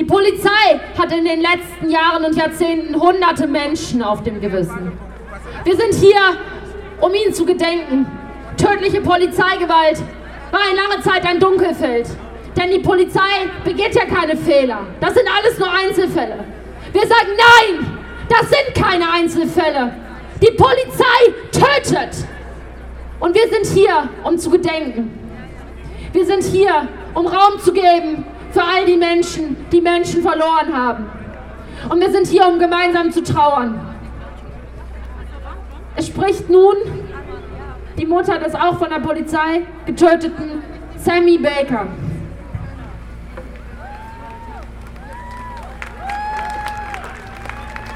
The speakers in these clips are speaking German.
Die Polizei hat in den letzten Jahren und Jahrzehnten hunderte Menschen auf dem Gewissen. Wir sind hier, um ihnen zu gedenken. Tödliche Polizeigewalt war eine lange Zeit ein Dunkelfeld. Denn die Polizei begeht ja keine Fehler. Das sind alles nur Einzelfälle. Wir sagen nein, das sind keine Einzelfälle. Die Polizei tötet. Und wir sind hier, um zu gedenken. Wir sind hier, um Raum zu geben für all die Menschen, die Menschen verloren haben. Und wir sind hier, um gemeinsam zu trauern. Es spricht nun die Mutter des auch von der Polizei getöteten Sammy Baker.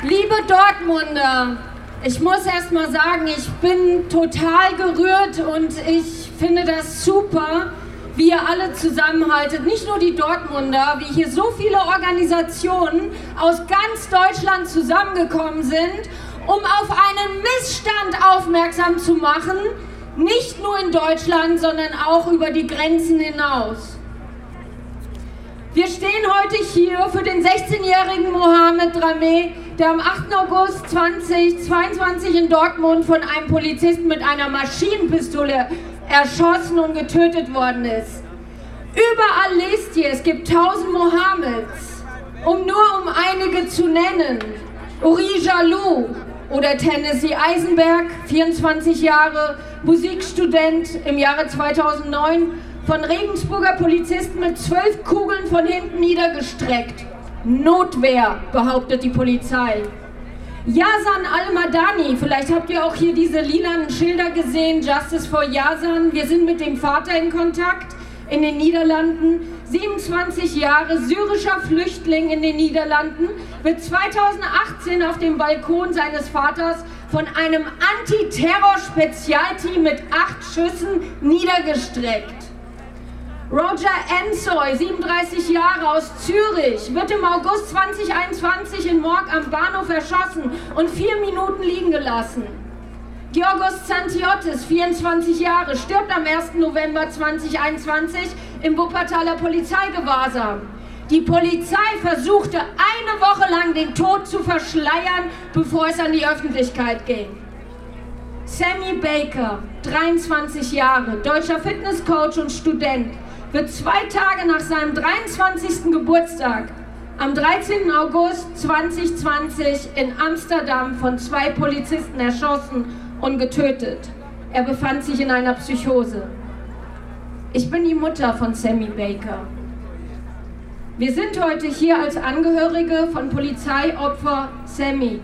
Liebe Dortmunder, ich muss erst mal sagen, ich bin total gerührt und ich finde das super, wie ihr alle zusammenhaltet. Nicht nur die Dortmunder, wie hier so viele Organisationen aus ganz Deutschland zusammengekommen sind, um auf einen Missstand aufmerksam zu machen, nicht nur in Deutschland, sondern auch über die Grenzen hinaus. Wir stehen heute hier für den 16-jährigen Mohamed Drameh, der am 8. August 2022 in Dortmund von einem Polizisten mit einer Maschinenpistole erschossen und getötet worden ist. Überall lest ihr, es gibt tausend Mohammeds, um nur um einige zu nennen. Uri Jalou oder Tennessee Eisenberg, 24 Jahre, Musikstudent im Jahre 2009, von Regensburger Polizisten mit zwölf Kugeln von hinten niedergestreckt. Notwehr, behauptet die Polizei. Yasan Al-Madani, vielleicht habt ihr auch hier diese lilanen Schilder gesehen, Justice for Yasan. Wir sind mit dem Vater in Kontakt in den Niederlanden. 27 Jahre syrischer Flüchtling in den Niederlanden, wird 2018 auf dem Balkon seines Vaters von einem Antiterror-Spezialteam mit acht Schüssen niedergestreckt. Roger Ensoy, 37 Jahre aus Zürich, wird im August 2021 in Morg am Bahnhof erschossen und vier Minuten liegen gelassen. Georgos Zantiotis, 24 Jahre, stirbt am 1. November 2021 im Wuppertaler Polizeigewahrsam. Die Polizei versuchte eine Woche lang den Tod zu verschleiern, bevor es an die Öffentlichkeit ging. Sammy Baker, 23 Jahre, deutscher Fitnesscoach und Student, wird zwei Tage nach seinem 23. Geburtstag am 13. August 2020 in Amsterdam von zwei Polizisten erschossen und getötet. Er befand sich in einer Psychose. Ich bin die Mutter von Sammy Baker. Wir sind heute hier als Angehörige von Polizeiopfer Sammy.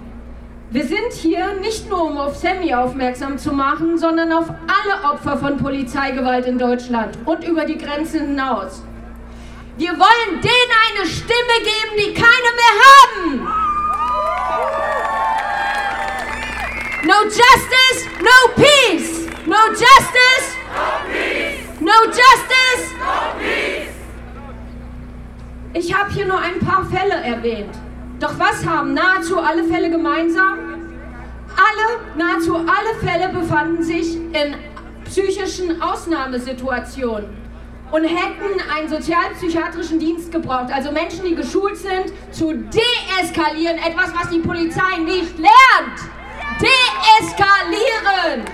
Wir sind hier nicht nur, um auf Sammy aufmerksam zu machen, sondern auf alle Opfer von Polizeigewalt in Deutschland und über die Grenzen hinaus. Wir wollen denen eine Stimme geben, die keine mehr haben. No justice, no peace. No justice, no peace. No justice, no peace. Ich habe hier nur ein paar Fälle erwähnt. Doch was haben nahezu alle Fälle gemeinsam? Alle, nahezu alle Fälle befanden sich in psychischen Ausnahmesituationen und hätten einen sozialpsychiatrischen Dienst gebraucht. Also Menschen, die geschult sind, zu deeskalieren. Etwas, was die Polizei nicht lernt. Deeskalieren.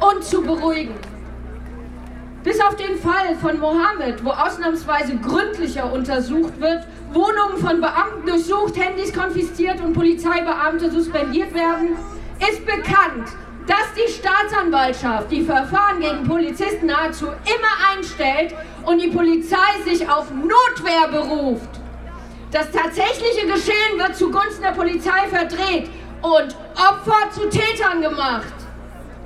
Und zu beruhigen. Bis auf den Fall von Mohammed, wo ausnahmsweise gründlicher untersucht wird, Wohnungen von Beamten durchsucht, Handys konfisziert und Polizeibeamte suspendiert werden, ist bekannt, dass die Staatsanwaltschaft die Verfahren gegen Polizisten nahezu immer einstellt und die Polizei sich auf Notwehr beruft. Das tatsächliche Geschehen wird zugunsten der Polizei verdreht und Opfer zu Tätern gemacht.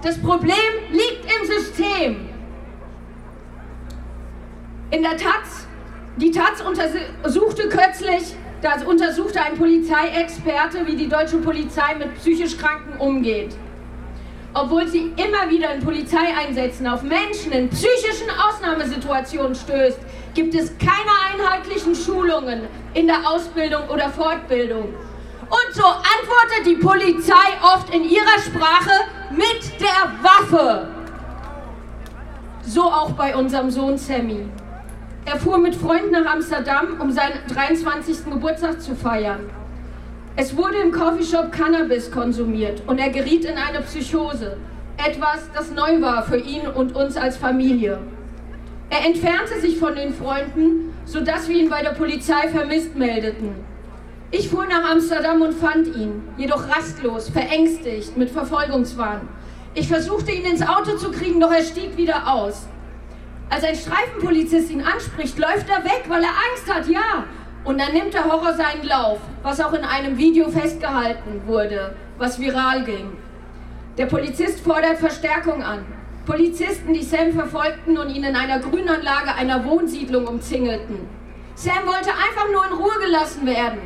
Das Problem liegt im System. In der Taz, die Taz untersuchte kürzlich, das untersuchte ein Polizeiexperte, wie die deutsche Polizei mit psychisch Kranken umgeht. Obwohl sie immer in Polizeieinsätzen auf Menschen in psychischen Ausnahmesituationen stößt, gibt es keine einheitlichen Schulungen in der Ausbildung oder Fortbildung. Und so antwortet die Polizei oft in ihrer Sprache mit der Waffe. So auch bei unserem Sohn Sammy. Er fuhr mit Freunden nach Amsterdam, um seinen 23. Geburtstag zu feiern. Es wurde im Coffeeshop Cannabis konsumiert und er geriet in eine Psychose. Etwas, das neu war für ihn und uns als Familie. Er entfernte sich von den Freunden, sodass wir ihn bei der Polizei vermisst meldeten. Ich fuhr nach Amsterdam und fand ihn, jedoch rastlos, verängstigt, mit Verfolgungswahn. Ich versuchte ihn ins Auto zu kriegen, doch er stieg wieder aus. Als ein Streifenpolizist ihn anspricht, läuft er weg, weil er Angst hat, ja. Und dann nimmt der Horror seinen Lauf, was auch in einem Video festgehalten wurde, was viral ging. Der Polizist fordert Verstärkung an. Polizisten, die Sam verfolgten und ihn in einer Grünanlage einer Wohnsiedlung umzingelten. Sam wollte einfach nur in Ruhe gelassen werden.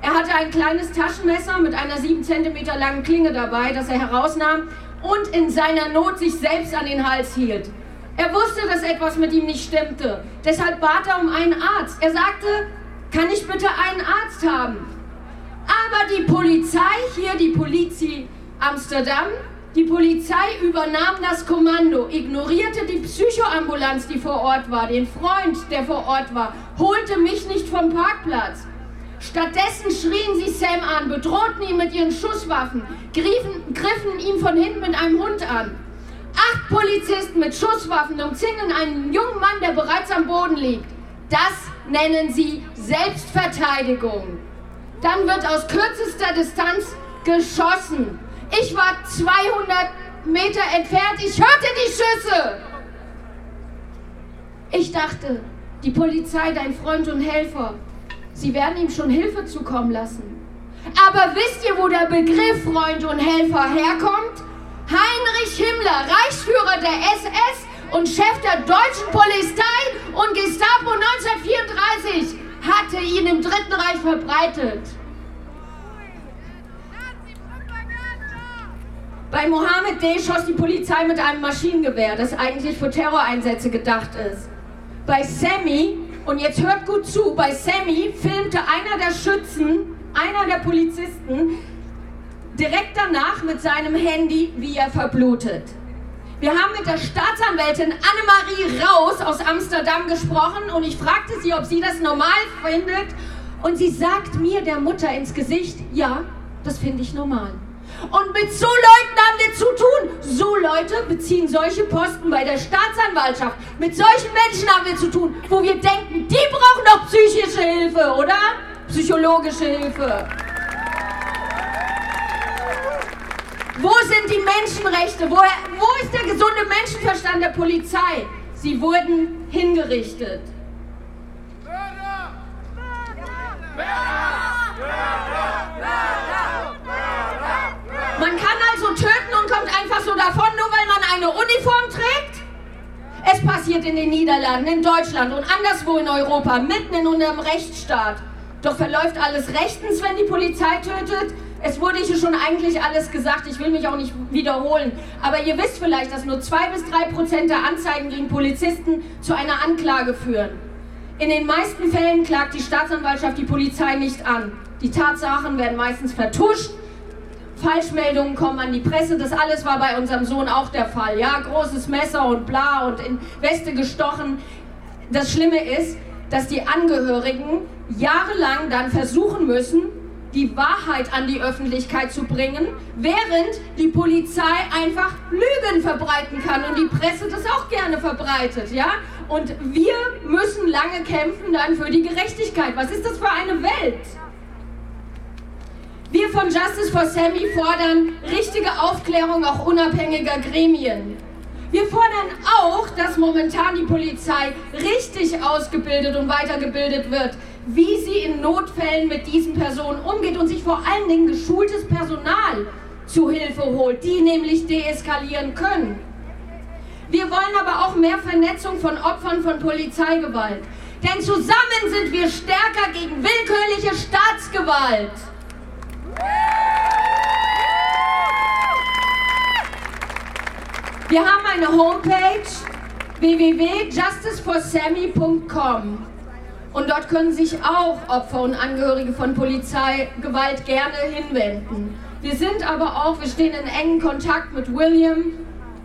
Er hatte ein kleines Taschenmesser mit einer 7 cm langen Klinge dabei, das er herausnahm und in seiner Not sich selbst an den Hals hielt. Er wusste, dass etwas mit ihm nicht stimmte. Deshalb bat er um einen Arzt. Er sagte, kann ich bitte einen Arzt haben? Aber die Polizei, hier die Polizi Amsterdam, die Polizei übernahm das Kommando, ignorierte die Psychoambulanz, die vor Ort war, den Freund, der vor Ort war, holte mich nicht vom Parkplatz. Stattdessen schrien sie Sam an, bedrohten ihn mit ihren Schusswaffen, griffen, griffen ihn von hinten mit einem Hund an. Polizisten mit Schusswaffen umzingeln einen jungen Mann, der bereits am Boden liegt. Das nennen sie Selbstverteidigung. Dann wird aus kürzester Distanz geschossen. Ich war 200 Meter entfernt, ich hörte die Schüsse. Ich dachte, die Polizei, dein Freund und Helfer, sie werden ihm schon Hilfe zukommen lassen. Aber wisst ihr, wo der Begriff Freund und Helfer herkommt? Der SS und Chef der deutschen Polizei und Gestapo 1934, hatte ihn im Dritten Reich verbreitet. Bei Mohammed D. schoss die Polizei mit einem Maschinengewehr, das eigentlich für Terroreinsätze gedacht ist. Bei Sammy, und jetzt hört gut zu, bei Sammy filmte einer der Schützen, einer der Polizisten, direkt danach mit seinem Handy, wie er verblutet. Wir haben mit der Staatsanwältin Annemarie Raus aus Amsterdam gesprochen und ich fragte sie, ob sie das normal findet. Und sie sagt mir, der Mutter, ins Gesicht, ja, das finde ich normal. Und mit so Leuten haben wir zu tun. So Leute beziehen solche Posten bei der Staatsanwaltschaft. Mit solchen Menschen haben wir zu tun, wo wir denken, die brauchen doch psychische Hilfe, oder? Psychologische Hilfe. Wo sind die Menschenrechte? Wo, wo ist der gesunde Menschenverstand der Polizei? Sie wurden hingerichtet. Man kann also töten und kommt einfach so davon, nur weil man eine Uniform trägt? Es passiert in den Niederlanden, in Deutschland und anderswo in Europa, mitten in unserem Rechtsstaat. Doch verläuft alles rechtens, wenn die Polizei tötet? Es wurde hier schon eigentlich alles gesagt, ich will mich auch nicht wiederholen. Aber ihr wisst vielleicht, dass nur zwei bis drei Prozent der Anzeigen gegen Polizisten zu einer Anklage führen. In den meisten Fällen klagt die Staatsanwaltschaft die Polizei nicht an. Die Tatsachen werden meistens vertuscht. Falschmeldungen kommen an die Presse. Das alles war bei unserem Sohn auch der Fall. Ja, großes Messer und bla und in Weste gestochen. Das Schlimme ist, dass die Angehörigen jahrelang dann versuchen müssen, die Wahrheit an die Öffentlichkeit zu bringen, während die Polizei einfach Lügen verbreiten kann und die Presse das auch gerne verbreitet, ja? Und wir müssen lange kämpfen dann für die Gerechtigkeit. Was ist das für eine Welt? Wir von Justice for Sammy fordern richtige Aufklärung auch unabhängiger Gremien. Wir fordern auch, dass momentan die Polizei richtig ausgebildet und weitergebildet wird, wie sie in Notfällen mit diesen Personen umgeht und sich vor allen Dingen geschultes Personal zu Hilfe holt, die nämlich deeskalieren können. Wir wollen aber auch mehr Vernetzung von Opfern von Polizeigewalt. Denn zusammen sind wir stärker gegen willkürliche Staatsgewalt. Wir haben eine Homepage www.justiceforsammy.com. Und dort können sich auch Opfer und Angehörige von Polizeigewalt gerne hinwenden. Wir sind aber auch, wir stehen in engen Kontakt mit William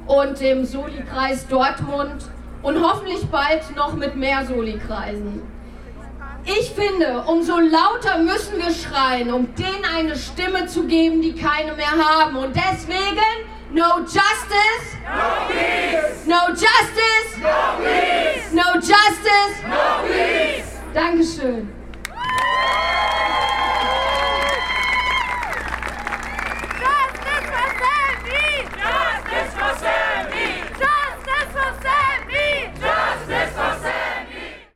und dem Soli-Kreis Dortmund und hoffentlich bald noch mit mehr Soli-Kreisen. Ich finde, umso lauter müssen wir schreien, um denen eine Stimme zu geben, die keine mehr haben. Und deswegen, no justice, No Dankeschön.